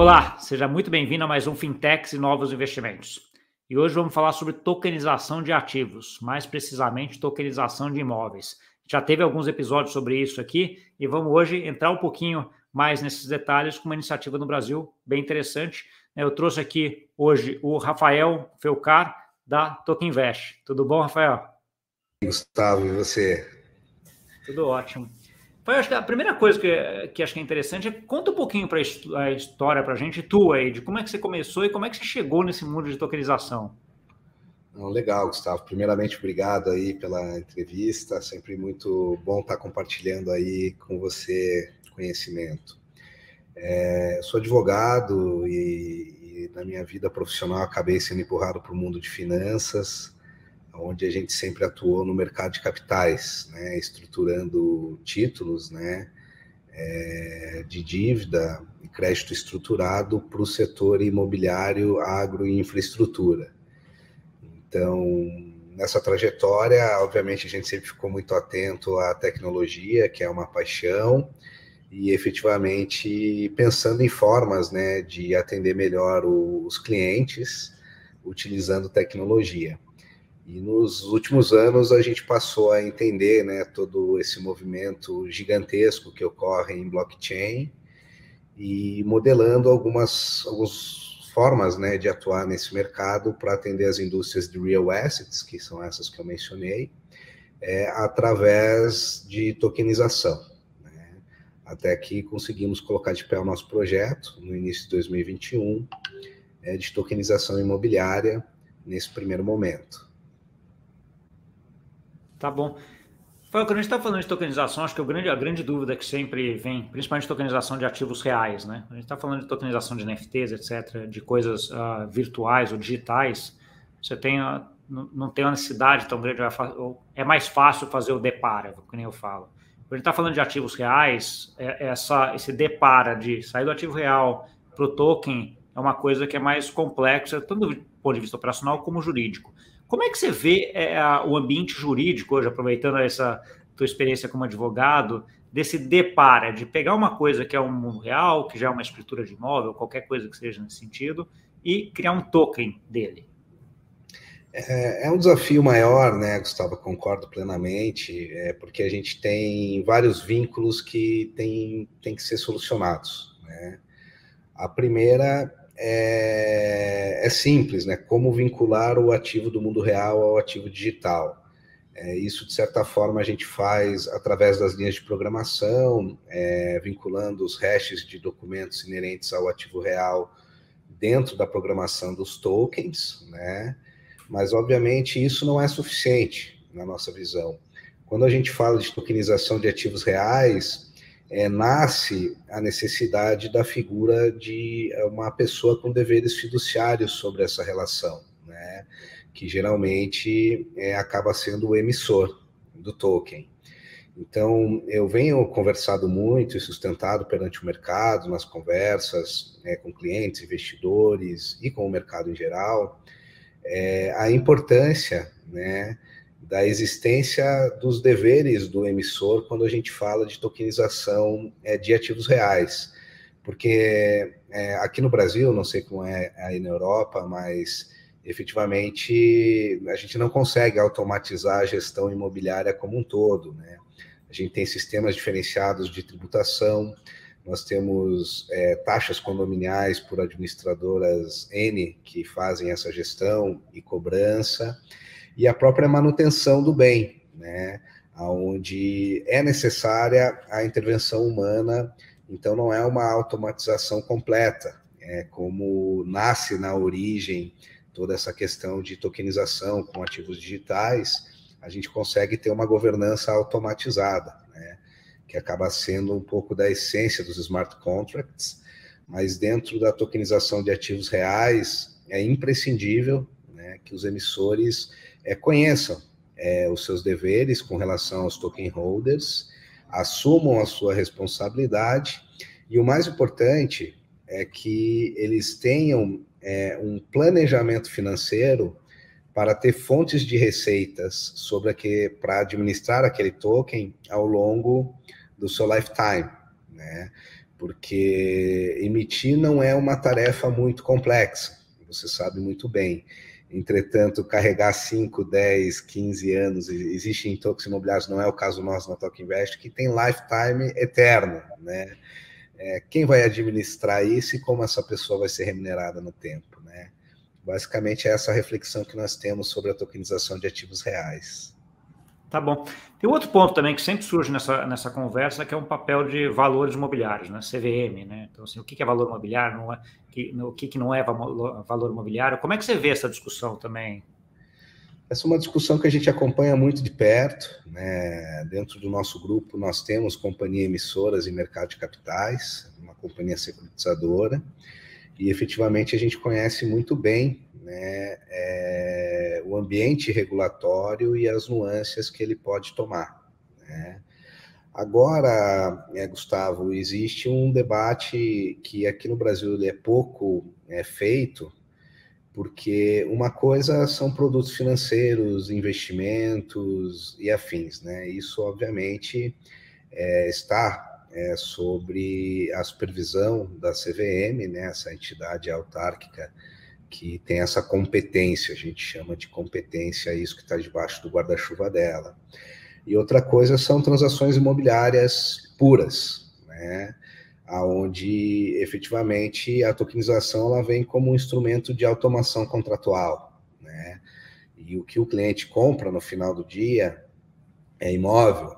Olá, seja muito bem-vindo a mais um Fintechs e Novos Investimentos. E hoje vamos falar sobre tokenização de ativos, mais precisamente tokenização de imóveis. Já teve alguns episódios sobre isso aqui e vamos hoje entrar um pouquinho mais nesses detalhes com uma iniciativa no Brasil bem interessante. Eu trouxe aqui hoje o Rafael Felcar, da Tokenvest. Tudo bom, Rafael? Gustavo, e você? Tudo ótimo. Foi, acho que a primeira coisa que, que acho que é interessante é conta um pouquinho para a história para a gente, tua aí, de como é que você começou e como é que você chegou nesse mundo de tokenização. Legal, Gustavo. Primeiramente, obrigado aí pela entrevista. Sempre muito bom estar compartilhando aí com você conhecimento. É, sou advogado e, e, na minha vida profissional acabei sendo empurrado para o mundo de finanças onde a gente sempre atuou no mercado de capitais, né, estruturando títulos, né, é, de dívida e crédito estruturado para o setor imobiliário, agro e infraestrutura. Então, nessa trajetória, obviamente, a gente sempre ficou muito atento à tecnologia, que é uma paixão, e efetivamente pensando em formas né, de atender melhor os clientes utilizando tecnologia. E nos últimos anos a gente passou a entender né, todo esse movimento gigantesco que ocorre em blockchain e modelando algumas, algumas formas né, de atuar nesse mercado para atender as indústrias de real assets, que são essas que eu mencionei, é, através de tokenização. Né? Até que conseguimos colocar de pé o nosso projeto no início de 2021 é, de tokenização imobiliária nesse primeiro momento. Tá bom. Foi, quando a gente está falando de tokenização, acho que a grande, a grande dúvida que sempre vem, principalmente tokenização de ativos reais, né? A gente está falando de tokenização de NFTs, etc., de coisas uh, virtuais ou digitais, você tem, uh, não, tem uma necessidade tão grande, é mais fácil fazer o depara, como nem eu falo. Quando a gente está falando de ativos reais, é, é essa, esse depara de sair do ativo real para o token é uma coisa que é mais complexa, tanto do ponto de vista operacional como jurídico. Como é que você vê é, o ambiente jurídico hoje, aproveitando essa tua experiência como advogado, desse depara, de pegar uma coisa que é um mundo real, que já é uma escritura de imóvel, qualquer coisa que seja nesse sentido, e criar um token dele? É, é um desafio maior, né, Gustavo? Concordo plenamente, é porque a gente tem vários vínculos que têm tem que ser solucionados. Né? A primeira é, é, simples, né? Como vincular o ativo do mundo real ao ativo digital. É, isso, de certa forma, a gente faz através das linhas de programação, é, vinculando os hashes de documentos inerentes ao ativo real dentro da programação dos tokens, né? Mas, obviamente, isso não é suficiente na nossa visão. Quando a gente fala de tokenização de ativos reais, é, nasce a necessidade da figura de é, uma pessoa com deveres fiduciários sobre essa relação, né? que geralmente é, acaba sendo o emissor do token. Então, eu venho conversado muito e sustentado perante o mercado, nas conversas é, com clientes, investidores e com o mercado em geral, é, a importância né, da existência dos deveres do emissor quando a gente fala de tokenização é, de ativos reais. Porque é, aqui no Brasil, não sei como é aí na Europa, mas efetivamente a gente não consegue automatizar a gestão imobiliária como um todo. Né? A gente tem sistemas diferenciados de tributação, nós temos é, taxas condominiais por administradoras N que fazem essa gestão e cobrança e a própria manutenção do bem, né? Onde é necessária a intervenção humana, então não é uma automatização completa, é como nasce na origem toda essa questão de tokenização com ativos digitais, a gente consegue ter uma governança automatizada, né? Que acaba sendo um pouco da essência dos smart contracts, mas dentro da tokenização de ativos reais é imprescindível né, que os emissores é, conheçam é, os seus deveres com relação aos token holders, assumam a sua responsabilidade e o mais importante é que eles tenham é, um planejamento financeiro para ter fontes de receitas sobre para administrar aquele token ao longo do seu lifetime, né? porque emitir não é uma tarefa muito complexa, você sabe muito bem. Entretanto, carregar 5, 10, 15 anos, existe em tokens imobiliários, não é o caso nosso na Token Invest, que tem lifetime eterno, né? É, quem vai administrar isso e como essa pessoa vai ser remunerada no tempo, né? Basicamente, é essa reflexão que nós temos sobre a tokenização de ativos reais. Tá bom. Tem outro ponto também que sempre surge nessa, nessa conversa, que é um papel de valores imobiliários, né? CVM, né? Então, assim, o que é valor imobiliário, não é, que, o que não é valor imobiliário? Como é que você vê essa discussão também? Essa é uma discussão que a gente acompanha muito de perto, né? Dentro do nosso grupo, nós temos companhia emissoras e mercado de capitais, uma companhia securitizadora, e efetivamente a gente conhece muito bem né, é, o ambiente regulatório e as nuances que ele pode tomar. Né? Agora, é, Gustavo, existe um debate que aqui no Brasil é pouco é, feito, porque uma coisa são produtos financeiros, investimentos e afins, né? Isso, obviamente, é, está é, sobre a supervisão da CVM, né, essa entidade autárquica que tem essa competência, a gente chama de competência isso que está debaixo do guarda-chuva dela. E outra coisa são transações imobiliárias puras, né? Onde efetivamente a tokenização ela vem como um instrumento de automação contratual, né? E o que o cliente compra no final do dia é imóvel,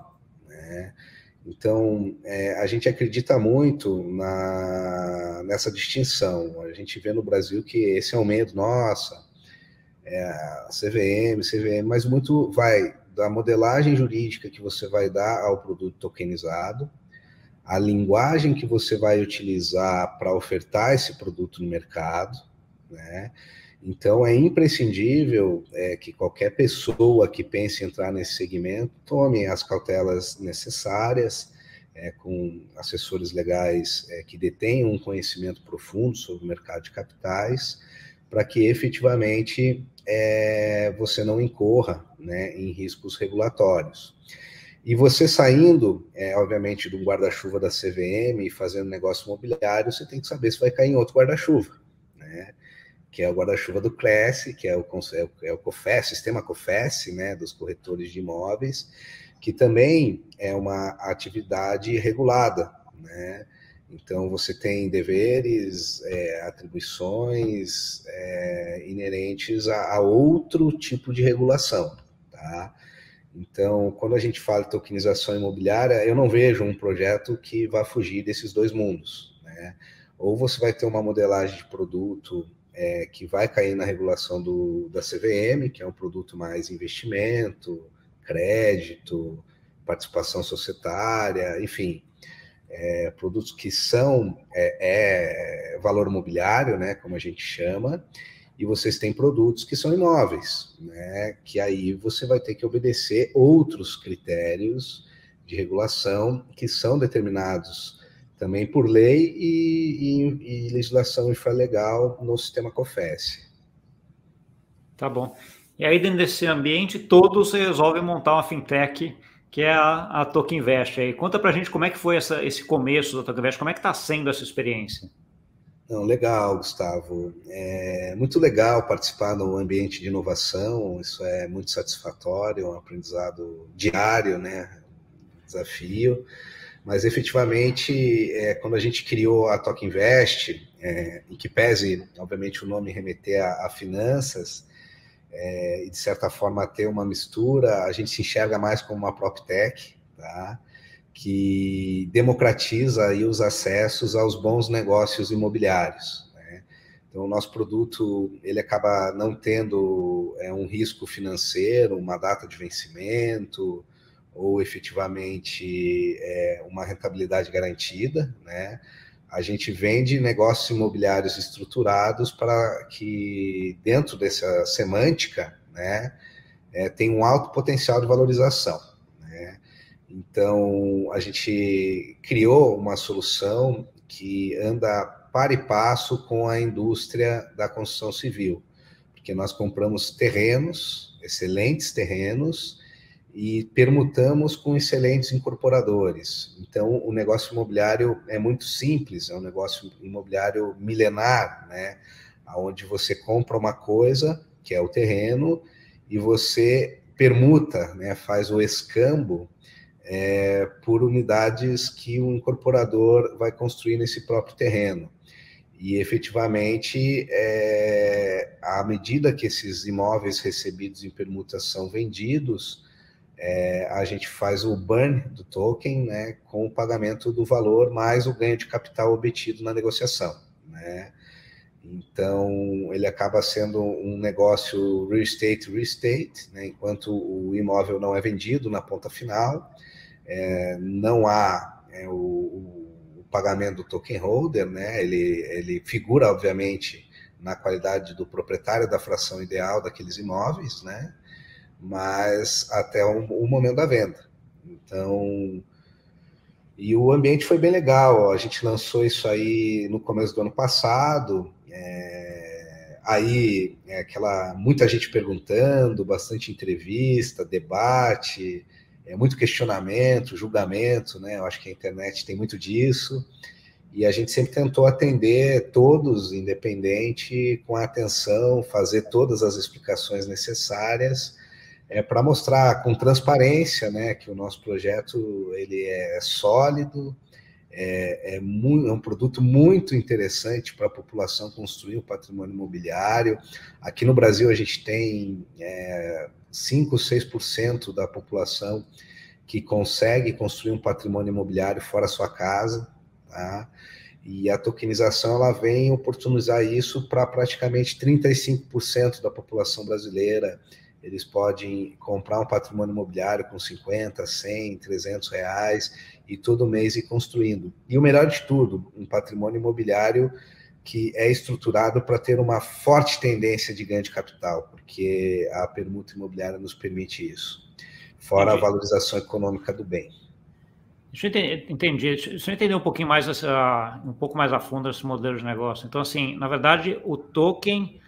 né? Então, é, a gente acredita muito na, nessa distinção. A gente vê no Brasil que esse aumento, nossa, é, CVM, CVM, mas muito vai da modelagem jurídica que você vai dar ao produto tokenizado, a linguagem que você vai utilizar para ofertar esse produto no mercado, né? Então, é imprescindível é, que qualquer pessoa que pense em entrar nesse segmento tome as cautelas necessárias, é, com assessores legais é, que detenham um conhecimento profundo sobre o mercado de capitais, para que efetivamente é, você não incorra né, em riscos regulatórios. E você saindo, é, obviamente, do guarda-chuva da CVM e fazendo negócio imobiliário, você tem que saber se vai cair em outro guarda-chuva. Que é o guarda-chuva do Cresce, que é o, é o COFES, sistema COFES, né, dos corretores de imóveis, que também é uma atividade regulada, né? Então, você tem deveres, é, atribuições é, inerentes a, a, outro tipo de regulação, tá? Então, quando a gente fala de tokenização imobiliária, eu não vejo um projeto que vá fugir desses dois mundos, né? Ou você vai ter uma modelagem de produto é, que vai cair na regulação do, da CVM, que é um produto mais investimento, crédito, participação societária, enfim, é, produtos que são é, é, valor imobiliário, né, como a gente chama, e vocês têm produtos que são imóveis, né, que aí você vai ter que obedecer outros critérios de regulação que são determinados também por lei e, e, e legislação infralegal no sistema COFES. Tá bom. E aí, dentro desse ambiente, todos resolvem montar uma fintech, que é a, a Token Invest. Aí, conta para a gente como é que foi essa, esse começo da Token Invest, como é que está sendo essa experiência? Não, legal, Gustavo. É muito legal participar no ambiente de inovação, isso é muito satisfatório, um aprendizado diário, né? Desafio mas efetivamente, é, quando a gente criou a Toque Invest, é, em que pese, obviamente, o nome remeter a, a finanças, é, e de certa forma ter uma mistura, a gente se enxerga mais como uma PropTech, tá? que democratiza aí os acessos aos bons negócios imobiliários. Né? Então, o nosso produto ele acaba não tendo é, um risco financeiro, uma data de vencimento, ou efetivamente é, uma rentabilidade garantida, né? A gente vende negócios imobiliários estruturados para que dentro dessa semântica, né, é, tem um alto potencial de valorização. Né? Então a gente criou uma solução que anda para e passo com a indústria da construção civil, porque nós compramos terrenos, excelentes terrenos, e permutamos com excelentes incorporadores. Então, o negócio imobiliário é muito simples, é um negócio imobiliário milenar, né? Onde você compra uma coisa, que é o terreno, e você permuta, né? faz o escambo é, por unidades que o incorporador vai construir nesse próprio terreno. E efetivamente, é, à medida que esses imóveis recebidos em permuta são vendidos, é, a gente faz o burn do token né, com o pagamento do valor mais o ganho de capital obtido na negociação. Né? Então, ele acaba sendo um negócio real estate, real estate, né, enquanto o imóvel não é vendido na ponta final, é, não há é, o, o, pagamento do token holder, né, ele, ele figura, obviamente, na qualidade do proprietário da fração ideal daqueles imóveis, né, mas até o, o momento da venda. Então, e o ambiente foi bem legal. A gente lançou isso aí no começo do ano passado. É, aí, é, aquela muita gente perguntando, bastante entrevista, debate, é, muito questionamento, julgamento, né? Eu acho que a internet tem muito disso. E a gente sempre tentou atender todos, independente, com atenção, fazer todas as explicações necessárias é para mostrar com transparência, né, que o nosso projeto ele é sólido, é, é, muito, é um produto muito interessante para a população construir o patrimônio imobiliário. Aqui no Brasil a gente tem é, 5, 6% da população que consegue construir um patrimônio imobiliário fora sua casa, tá? E a tokenização ela vem oportunizar isso para praticamente 35% da população brasileira eles podem comprar um patrimônio imobiliário com 50, 100, 300 reais e todo mês ir construindo. E o melhor de tudo, um patrimônio imobiliário que é estruturado para ter uma forte tendência de ganho de capital, porque a permuta imobiliária nos permite isso, fora Entendi. a valorização econômica do bem. Deixa eu entender, entendi. Deixa eu entender um pouquinho mais, essa, um pouco mais a fundo esse modelo de negócio. Então, assim, na verdade, o token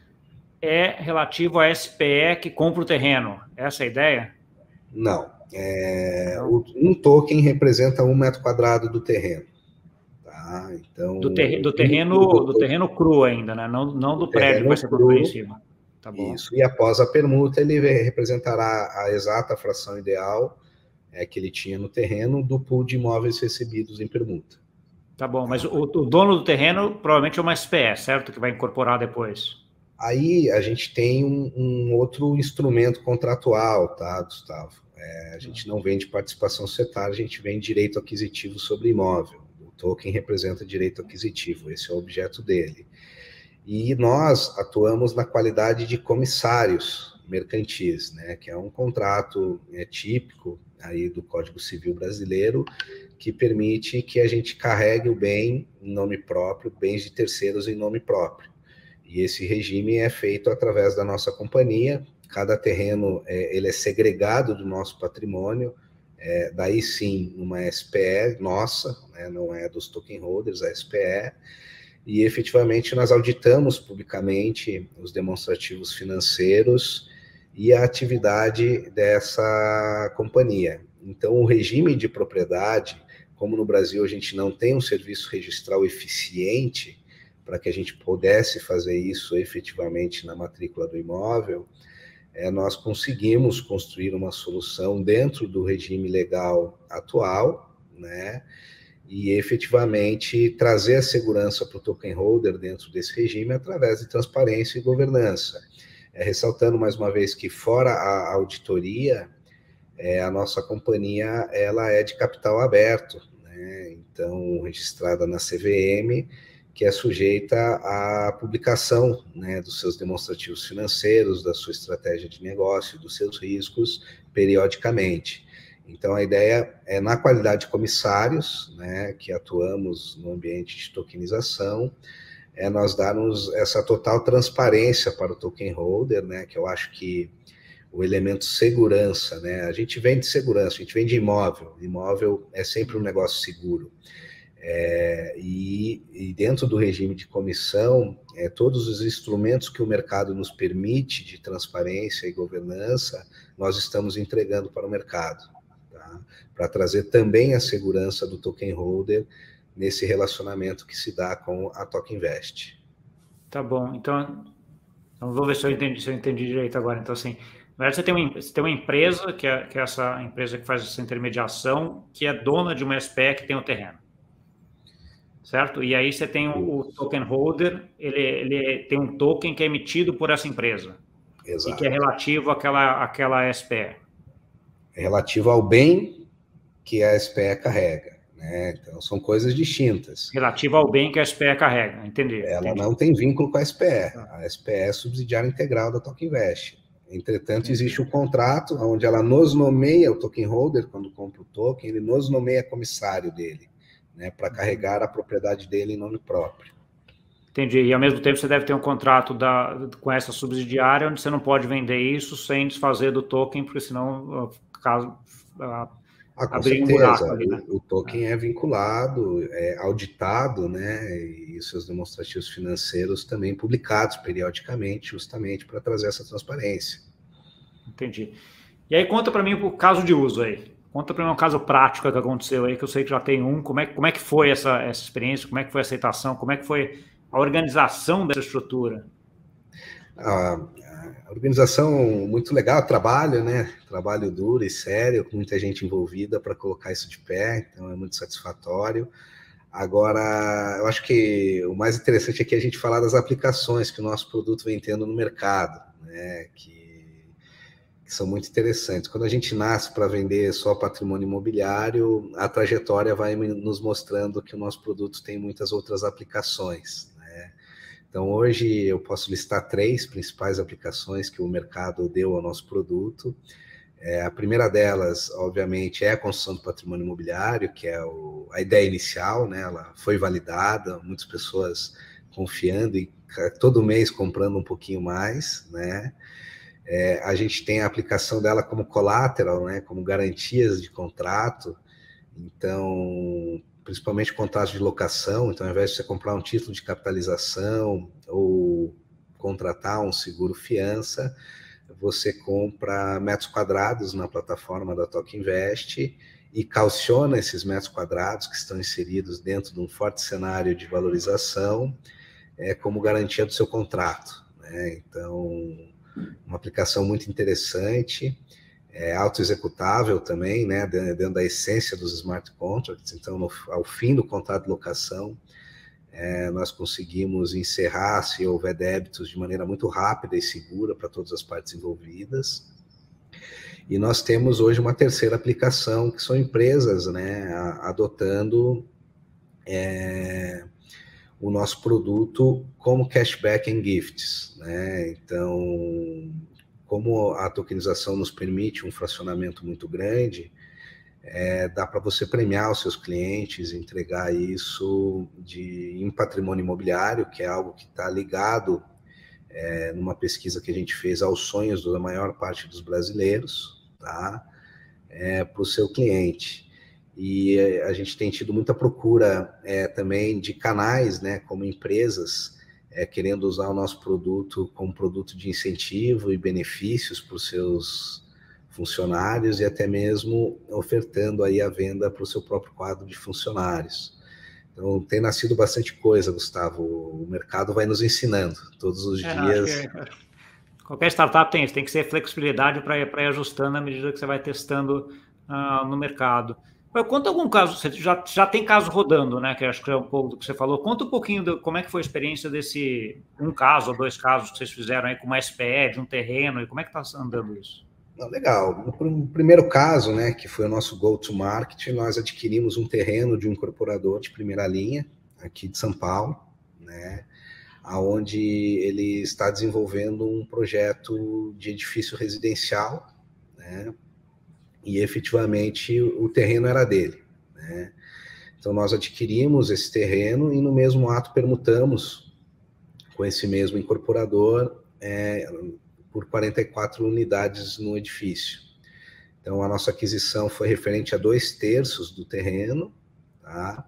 é relativo à SPE que compra o terreno. Essa é a ideia? Não. É, um token representa um metro quadrado do terreno. Tá? Então, do, ter, do terreno, do, do, terreno cru ainda, né? Não, não do, do prédio que vai ser construído em cima. Tá bom. Isso. E após a permuta, ele representará a exata fração ideal é, que ele tinha no terreno do pool de imóveis recebidos em permuta. Tá bom, mas o, o dono do terreno provavelmente é uma SPE, certo? Que vai incorporar depois. Aí a gente tem um, um outro instrumento contratual, tá, Gustavo? É, a gente não vende participação setária, a gente vende direito aquisitivo sobre imóvel. O token representa direito aquisitivo, esse é o objeto dele. E nós atuamos na qualidade de comissários mercantis, né, que é um contrato é, típico aí do Código Civil brasileiro que permite que a gente carregue o bem em nome próprio, bens de terceiros em nome próprio. E esse regime é feito através da nossa companhia. Cada terreno é, ele é segregado do nosso patrimônio. É, daí sim, uma SPE nossa, né, não é dos token holders, a SPE. E efetivamente nós auditamos publicamente os demonstrativos financeiros e a atividade dessa companhia. Então, o regime de propriedade, como no Brasil a gente não tem um serviço registral eficiente, para que a gente pudesse fazer isso efetivamente na matrícula do imóvel, é, nós conseguimos construir uma solução dentro do regime legal atual, né? E efetivamente trazer a segurança para o token holder dentro desse regime através de transparência e governança. É, ressaltando mais uma vez que fora a auditoria, é, a nossa companhia ela é de capital aberto, né? então registrada na CVM que é sujeita à publicação né, dos seus demonstrativos financeiros, da sua estratégia de negócio, dos seus riscos, periodicamente. Então, a ideia é, na qualidade de comissários, né, que atuamos no ambiente de tokenização, é nós darmos essa total transparência para o token holder, né, que eu acho que o elemento segurança, né, a gente vende segurança, a gente vende imóvel, imóvel é sempre um negócio seguro É, e, e, dentro do regime de comissão, é, todos os instrumentos que o mercado nos permite de transparência e governança, nós estamos entregando para o mercado, tá? para trazer também a segurança do token holder nesse relacionamento que se dá com a Token Invest. Tá bom, então, então vou ver se eu entendi, se eu entendi direito agora. Então, assim, na verdade, você tem uma, você tem uma empresa, que é, que é essa empresa que faz essa intermediação, que é dona de uma SPE que tem o terreno certo? E aí você tem o, o token holder, ele, ele, tem um token que é emitido por essa empresa. Exato. E que é relativo àquela, àquela SPE. É relativo ao bem que a SPE carrega. Né? Então, são coisas distintas. Relativo ao bem que a SPE carrega, entendi. Ela entendi. não tem vínculo com a SPE. Tá. A SPE é subsidiária integral da Token Invest. Entretanto, existe o um contrato onde ela nos nomeia o token holder, quando compra o token, ele nos nomeia comissário dele né, para carregar a propriedade dele em nome próprio. Entendi. E ao mesmo tempo você deve ter um contrato da, com essa subsidiária onde você não pode vender isso sem desfazer do token, porque senão caso ah, ah, com certeza. Um buraco ali, né? o, o, token é. é vinculado, é auditado, né? E seus demonstrativos financeiros também publicados periodicamente, justamente para trazer essa transparência. Entendi. E aí conta para mim o caso de uso aí. Conta para mim um caso prático que aconteceu aí, que eu sei que já tem um. Como é, como é que foi essa, essa experiência? Como é que foi a aceitação? Como é que foi a organização dessa estrutura? A, organização muito legal, trabalho, né? Trabalho duro e sério, com muita gente envolvida para colocar isso de pé, então é muito satisfatório. Agora, eu acho que o mais interessante aqui é a gente falar das aplicações que o nosso produto vem tendo no mercado, né? Que são muito interessantes. Quando a gente nasce para vender só patrimônio imobiliário, a trajetória vai nos mostrando que o nosso produto tem muitas outras aplicações. Né? Então, hoje eu posso listar três principais aplicações que o mercado deu ao nosso produto. É, a primeira delas, obviamente, é a construção do patrimônio imobiliário, que é o, a ideia inicial, né? ela foi validada, muitas pessoas confiando e todo mês comprando um pouquinho mais, né? É, a gente tem a aplicação dela como collateral, né, como garantias de contrato. Então, principalmente contratos de locação. Então, ao invés de você comprar um título de capitalização ou contratar um seguro fiança, você compra metros quadrados na plataforma da Toque Invest e calciona esses metros quadrados que estão inseridos dentro de um forte cenário de valorização é, como garantia do seu contrato. Né? Então, uma aplicação muito interessante, é auto-executável também, né, dentro da essência dos smart contracts. Então, no, ao fim do contrato de locação, é, nós conseguimos encerrar, se houver débitos, de maneira muito rápida e segura para todas as partes envolvidas. E nós temos hoje uma terceira aplicação, que são empresas né, adotando é, o nosso produto como cashback and gifts. Né? Então, como a tokenização nos permite um fracionamento muito grande, é, dá para você premiar os seus clientes, entregar isso de, em patrimônio imobiliário, que é algo que está ligado é, numa pesquisa que a gente fez aos sonhos da maior parte dos brasileiros, tá? É, para o seu cliente e a gente tem tido muita procura é, também de canais, né, como empresas, é, querendo usar o nosso produto como produto de incentivo e benefícios para os seus funcionários e até mesmo ofertando aí a venda para o seu próprio quadro de funcionários. Então tem nascido bastante coisa, Gustavo. O mercado vai nos ensinando todos os é, dias. Qualquer startup tem isso, tem que ser flexibilidade para ir ajustando à medida que você vai testando uh, no mercado. Conta algum caso, você já, já tem caso rodando, né? Que acho que é um pouco do que você falou. Conta um pouquinho de como é que foi a experiência desse um caso ou dois casos que vocês fizeram aí com uma SPE de um terreno e como é que está andando isso? legal. No primeiro caso, né, que foi o nosso go-to-market, nós adquirimos um terreno de um incorporador de primeira linha aqui de São Paulo, né, aonde ele está desenvolvendo um projeto de edifício residencial, né, e efetivamente o terreno era dele. Né? Então nós adquirimos esse terreno e no mesmo ato permutamos com esse mesmo incorporador é, por 44 unidades no edifício. Então a nossa aquisição foi referente a dois terços do terreno, tá?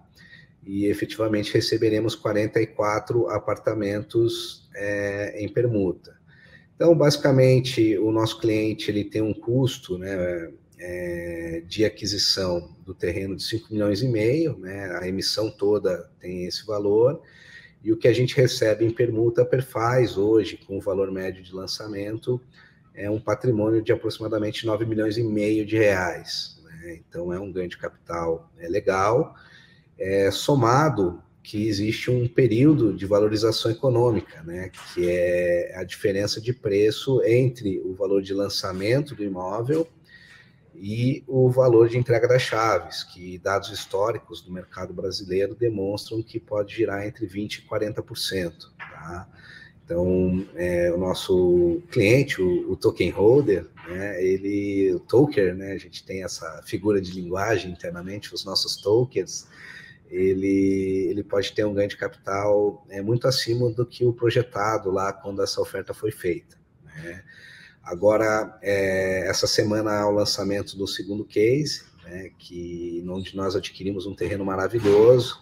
e efetivamente receberemos 44 apartamentos é, em permuta. Então, basicamente, o nosso cliente ele tem um custo né, é, de aquisição do terreno de 5 milhões e meio, né, a emissão toda tem esse valor, e o que a gente recebe em permuta perfaz hoje, com o valor médio de lançamento, é um patrimônio de aproximadamente 9 milhões e meio de reais. Né? Então, é um ganho de capital é legal, é, somado que existe um período de valorização econômica, né, que é a diferença de preço entre o valor de lançamento do imóvel e o valor de entrega das chaves, que dados históricos do mercado brasileiro demonstram que pode girar entre 20% e 40%. Tá? Então, é, o nosso cliente, o, o, token holder, né, ele, o toker, né, a gente tem essa figura de linguagem internamente, os nossos tokens, ele, ele pode ter um ganho de capital é, muito acima do que o projetado lá quando essa oferta foi feita. Né? Agora, é, essa semana há o lançamento do segundo case, né, que, onde nós adquirimos um terreno maravilhoso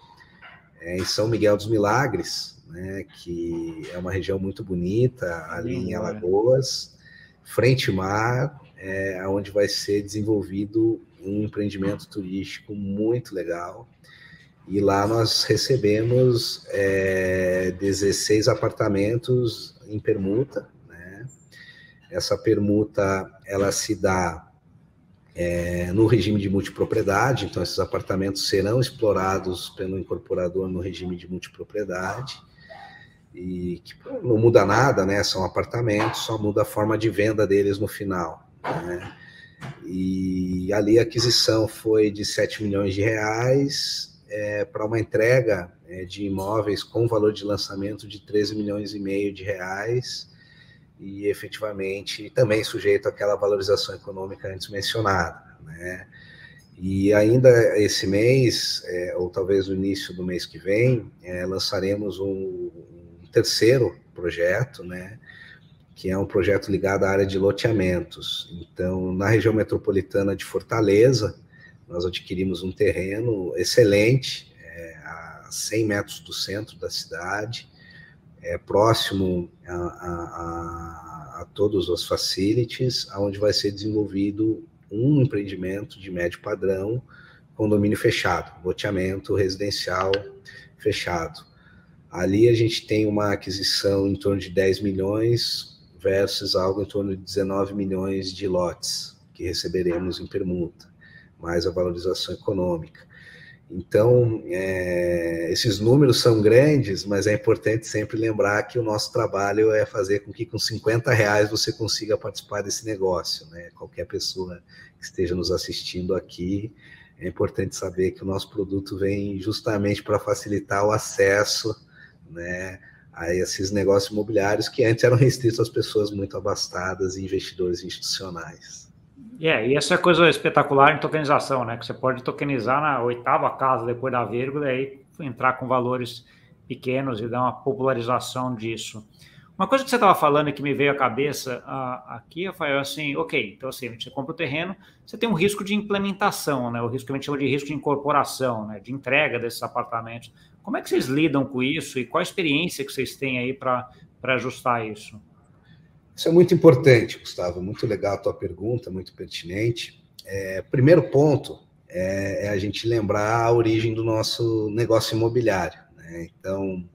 é, em São Miguel dos Milagres, né, que é uma região muito bonita, ali em Alagoas, frente mar, é, onde vai ser desenvolvido um empreendimento turístico muito legal, e lá nós recebemos é, 16 apartamentos em permuta. Essa permuta ela se dá é, no regime de multipropriedade, então esses apartamentos serão explorados pelo incorporador no regime de multipropriedade e que não muda nada, né? São apartamentos, só muda a forma de venda deles no final. Né? E ali a aquisição foi de 7 milhões de reais, é, para uma entrega é, de imóveis com valor de lançamento de 13 milhões e meio de reais e efetivamente também sujeito àquela valorização econômica antes mencionada, né? E ainda esse mês, é, ou talvez no início do mês que vem, é, lançaremos um, um, terceiro projeto, né? Que é um projeto ligado à área de loteamentos. Então, na região metropolitana de Fortaleza, nós adquirimos um terreno excelente, é, a 100 metros do centro da cidade, é, próximo a, a, a todos os facilities, onde vai ser desenvolvido um empreendimento de médio padrão, condomínio fechado, loteamento residencial fechado. Ali a gente tem uma aquisição em torno de 10 milhões versus algo em torno de 19 milhões de lotes que receberemos em permuta mais a valorização econômica. Então, é, esses números são grandes, mas é importante sempre lembrar que o nosso trabalho é fazer com que com 50 reais você consiga participar desse negócio. Né? Qualquer pessoa que esteja nos assistindo aqui, é importante saber que o nosso produto vem justamente para facilitar o acesso né, a esses negócios imobiliários que antes eram restritos às pessoas muito abastadas e investidores institucionais. É, e essa é a coisa espetacular em tokenização, né? Que você pode tokenizar na oitava casa depois da vírgula e aí entrar com valores pequenos e dar uma popularização disso. Uma coisa que você estava falando que me veio à cabeça uh, aqui, Rafael, assim, ok, então assim, você compra o terreno, você tem um risco de implementação, né? O risco que a gente chama de risco de incorporação, né? De entrega desses apartamentos. Como é que vocês lidam com isso e qual a experiência que vocês têm aí para ajustar isso? Isso é muito importante, Gustavo. Muito legal a tua pergunta, muito pertinente. É, primeiro ponto é, é, a gente lembrar a origem do nosso negócio imobiliário. Né? Então,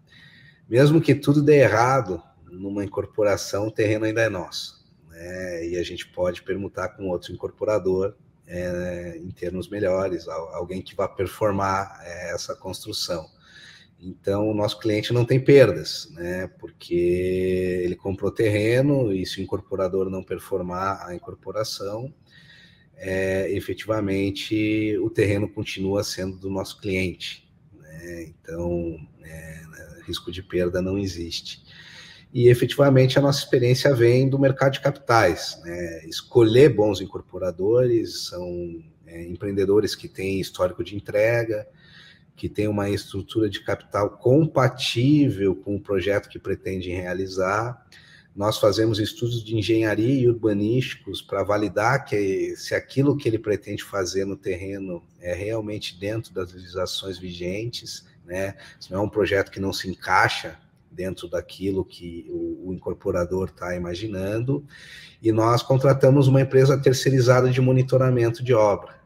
mesmo que tudo dê errado numa incorporação, o terreno ainda é nosso. Né? E a gente pode permutar com outro incorporador é, em termos melhores, alguém que vá performar é, essa construção. Então, o nosso cliente não tem perdas, né? Porque ele comprou terreno e se o incorporador não performar a incorporação, é, efetivamente o terreno continua sendo do nosso cliente. Né? Então, é, risco de perda não existe. E efetivamente a nossa experiência vem do mercado de capitais. Né? Escolher bons incorporadores, são é, empreendedores que têm histórico de entrega, que tem uma estrutura de capital compatível com o projeto que pretende realizar. Nós fazemos estudos de engenharia e urbanísticos para validar que se aquilo que ele pretende fazer no terreno é realmente dentro das legislações vigentes, né? Se não é um projeto que não se encaixa dentro daquilo que o, incorporador está imaginando, e nós contratamos uma empresa terceirizada de monitoramento de obra?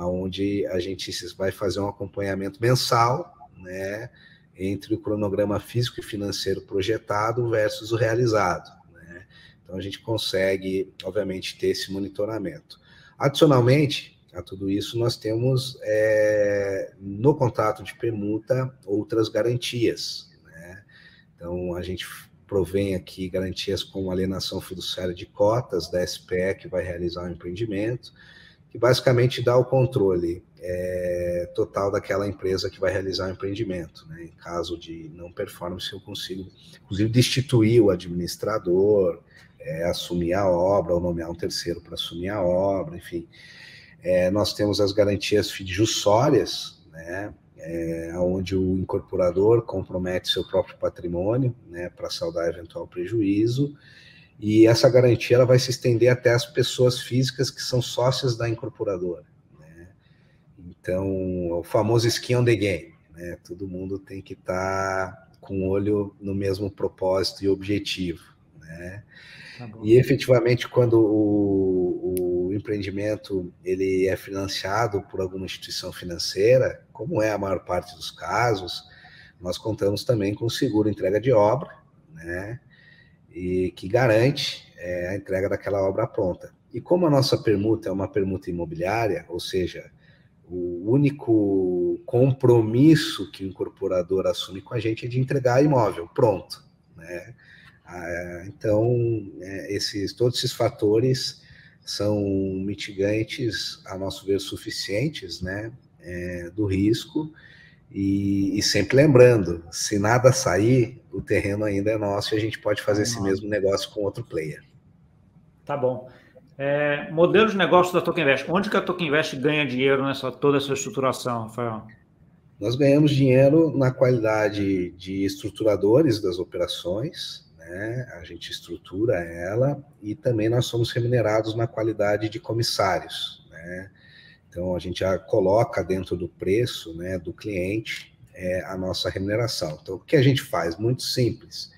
Onde a gente vai fazer um acompanhamento mensal, né? Entre o cronograma físico e financeiro projetado versus o realizado. Né? Então a gente consegue, obviamente, ter esse monitoramento. Adicionalmente, a tudo isso, nós temos é, no contrato de permuta outras garantias. Né? Então, a gente provém aqui garantias como alienação fiduciária de cotas da SPE, que vai realizar o empreendimento, que basicamente dá o controle é, total daquela empresa que vai realizar o empreendimento. Né? Em caso de não performance, eu consigo, inclusive, destituir o administrador, é, assumir a obra, ou nomear um terceiro para assumir a obra, enfim. É, nós temos as garantias fiduciárias, né, é, onde o incorporador compromete seu próprio patrimônio né, para saldar eventual prejuízo, e essa garantia ela vai se estender até as pessoas físicas que são sócias da incorporadora. Né? Então, o famoso skin on the game, né? todo mundo tem que estar tá com o olho no mesmo propósito e objetivo. Né? Tá e efetivamente, quando o, o, empreendimento ele é financiado por alguma instituição financeira, como é a maior parte dos casos, nós contamos também com o seguro entrega de obra, né? E que garante é, a entrega daquela obra pronta. E como a nossa permuta é uma permuta imobiliária, ou seja, o único compromisso que o incorporador assume com a gente é de entregar imóvel pronto, né? Ah, então, é, esses, todos esses fatores são mitigantes, a nosso ver, suficientes né, é, do risco. E, e, sempre lembrando, se nada sair, o terreno ainda é nosso e a gente pode fazer esse mesmo negócio com outro player. Tá bom. É, modelo de negócio da Token Invest. Onde que a Token Invest ganha dinheiro nessa toda essa estruturação, Rafael? Nós ganhamos dinheiro na qualidade de estruturadores das operações, né? A gente estrutura ela e também nós somos remunerados na qualidade de comissários, né? Então a gente já coloca dentro do preço, né, do cliente é, a nossa remuneração. Então o que a gente faz? Muito simples.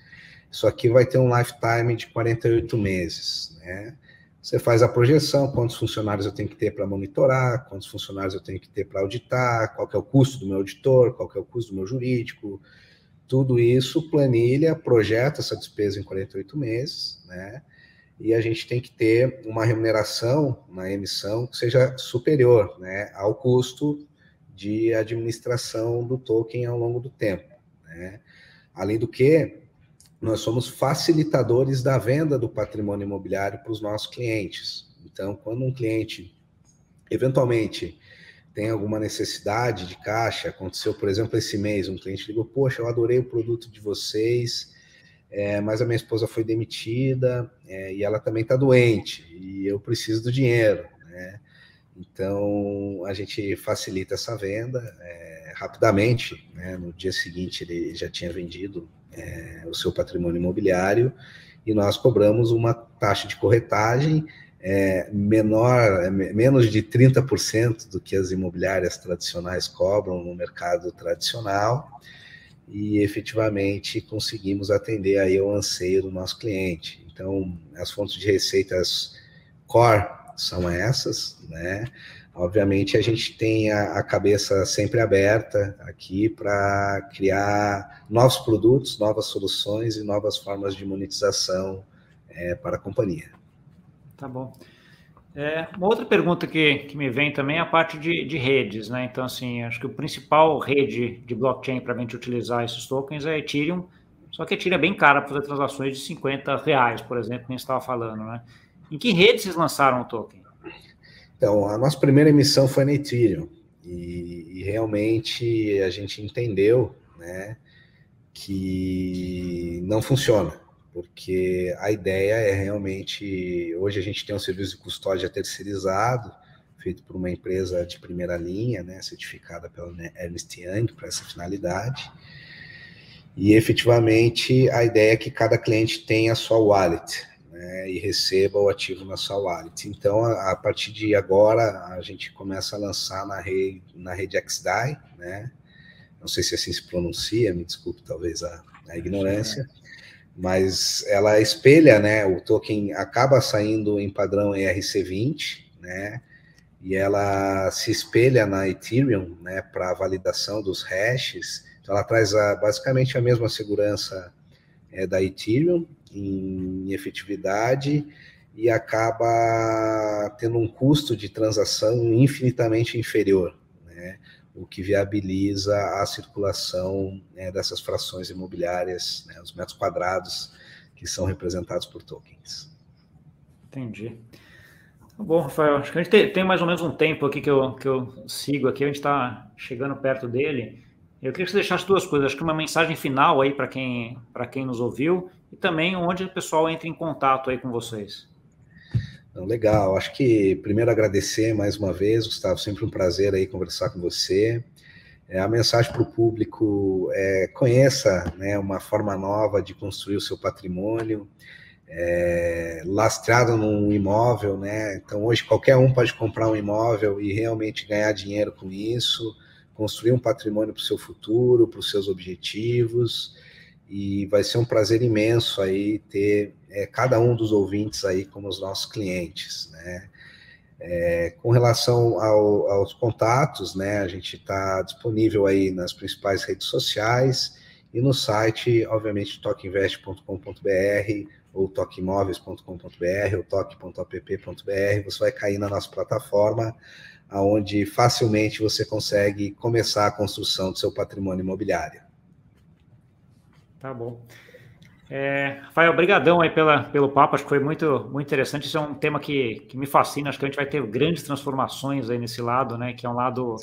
Isso aqui vai ter um lifetime de 48 meses, né? Você faz a projeção, quantos funcionários eu tenho que ter para monitorar, quantos funcionários eu tenho que ter para auditar, qual é o custo do meu auditor, qual é o custo do meu jurídico, tudo isso, planilha, projeta essa despesa em 48 meses, né? E a gente tem que ter uma remuneração na emissão que seja superior né, ao custo de administração do token ao longo do tempo. Né? Além do que, nós somos facilitadores da venda do patrimônio imobiliário para os nossos clientes. Então, quando um cliente, eventualmente, tem alguma necessidade de caixa. Aconteceu, por exemplo, esse mês, um cliente ligou: Poxa, eu adorei o produto de vocês, é, mas a minha esposa foi demitida é, e ela também está doente e eu preciso do dinheiro. Né? Então, a gente facilita essa venda é, rapidamente. Né? No dia seguinte, ele já tinha vendido é, o seu patrimônio imobiliário e nós cobramos uma taxa de corretagem é menor, é menos de 30% do que as imobiliárias tradicionais cobram no mercado tradicional e efetivamente conseguimos atender aí o anseio do nosso cliente. Então, as fontes de receitas core são essas, né? Obviamente, a gente tem a, a cabeça sempre aberta aqui para criar novos produtos, novas soluções e novas formas de monetização é, para a companhia. Tá bom. É, uma outra pergunta que, que me vem também é a parte de, de redes, né? Então, assim, acho que o principal rede de blockchain para a gente utilizar esses tokens é Ethereum, só que Ethereum é bem cara para fazer transações de 50 reais, por exemplo, que a gente estava falando, né? Em que rede vocês lançaram o token? Então, a nossa primeira emissão foi na Ethereum, e, e realmente a gente entendeu, né, que não funciona porque a ideia é realmente. Hoje a gente tem um serviço de custódia terceirizado, feito por uma empresa de primeira linha, né, certificada pela Ernst Young para essa finalidade. E efetivamente a ideia é que cada cliente tenha a sua wallet né, e receba o ativo na sua wallet. Então, a, a, partir de agora, a gente começa a lançar na rede, na rede XDAI, né, não sei se assim se pronuncia, me desculpe talvez a, a ignorância, mas ela espelha, né, o token acaba saindo em padrão ERC20, né, e ela se espelha na Ethereum, né, para validação dos hashes, então ela traz a, basicamente a mesma segurança é, da Ethereum em efetividade e acaba tendo um custo de transação infinitamente inferior? O que viabiliza a circulação né, dessas frações imobiliárias, né, os metros quadrados que são representados por tokens. Entendi. Tá bom, Rafael, acho que a gente tem, mais ou menos um tempo aqui que eu, que eu sigo aqui, a gente está chegando perto dele. Eu queria que você deixasse duas coisas, acho que uma mensagem final aí para quem, quem nos ouviu e também onde o pessoal entra em contato aí com vocês. Então, legal, acho que primeiro agradecer mais uma vez, Gustavo, sempre um prazer aí conversar com você. É, a mensagem para o público é conheça né, uma forma nova de construir o seu patrimônio, é, lastreado num imóvel, né? Então hoje qualquer um pode comprar um imóvel e realmente ganhar dinheiro com isso, construir um patrimônio para o seu futuro, para os seus objetivos e vai ser um prazer imenso aí ter é, cada um dos ouvintes aí como os nossos clientes, né? É, com relação ao, aos contatos, né, a gente está disponível aí nas principais redes sociais e no site, obviamente, toqueinvest.com.br ou toqueimóveis.com.br ou toque.app.br, você vai cair na nossa plataforma, onde facilmente você consegue começar a construção do seu patrimônio imobiliário. Tá bom. É, Rafael, obrigadão aí pela, pelo papo, acho que foi muito, muito interessante. Isso é um tema que, que me fascina, acho que a gente vai ter grandes transformações aí nesse lado, né? Que é um lado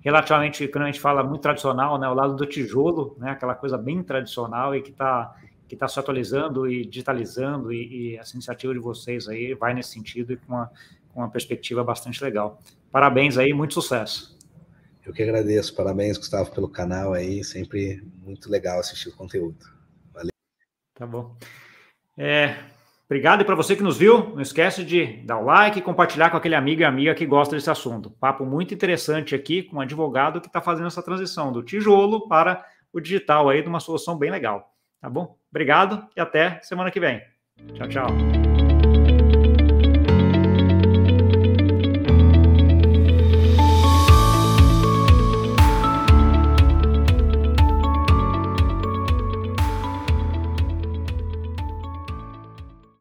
relativamente, quando a gente fala muito tradicional, né? O lado do tijolo, né? Aquela coisa bem tradicional e que está que tá se atualizando e digitalizando, e, e, essa iniciativa de vocês aí vai nesse sentido e com uma, com uma perspectiva bastante legal. Parabéns aí, muito sucesso. Eu que agradeço, parabéns, Gustavo, pelo canal aí, sempre muito legal assistir o conteúdo. Tá bom. É, obrigado e para você que nos viu, não esquece de dar o like e compartilhar com aquele amigo e amiga que gosta desse assunto. Papo muito interessante aqui com um advogado que está fazendo essa transição do tijolo para o digital aí, de uma solução bem legal. Tá bom? Obrigado e até semana que vem. Tchau, tchau.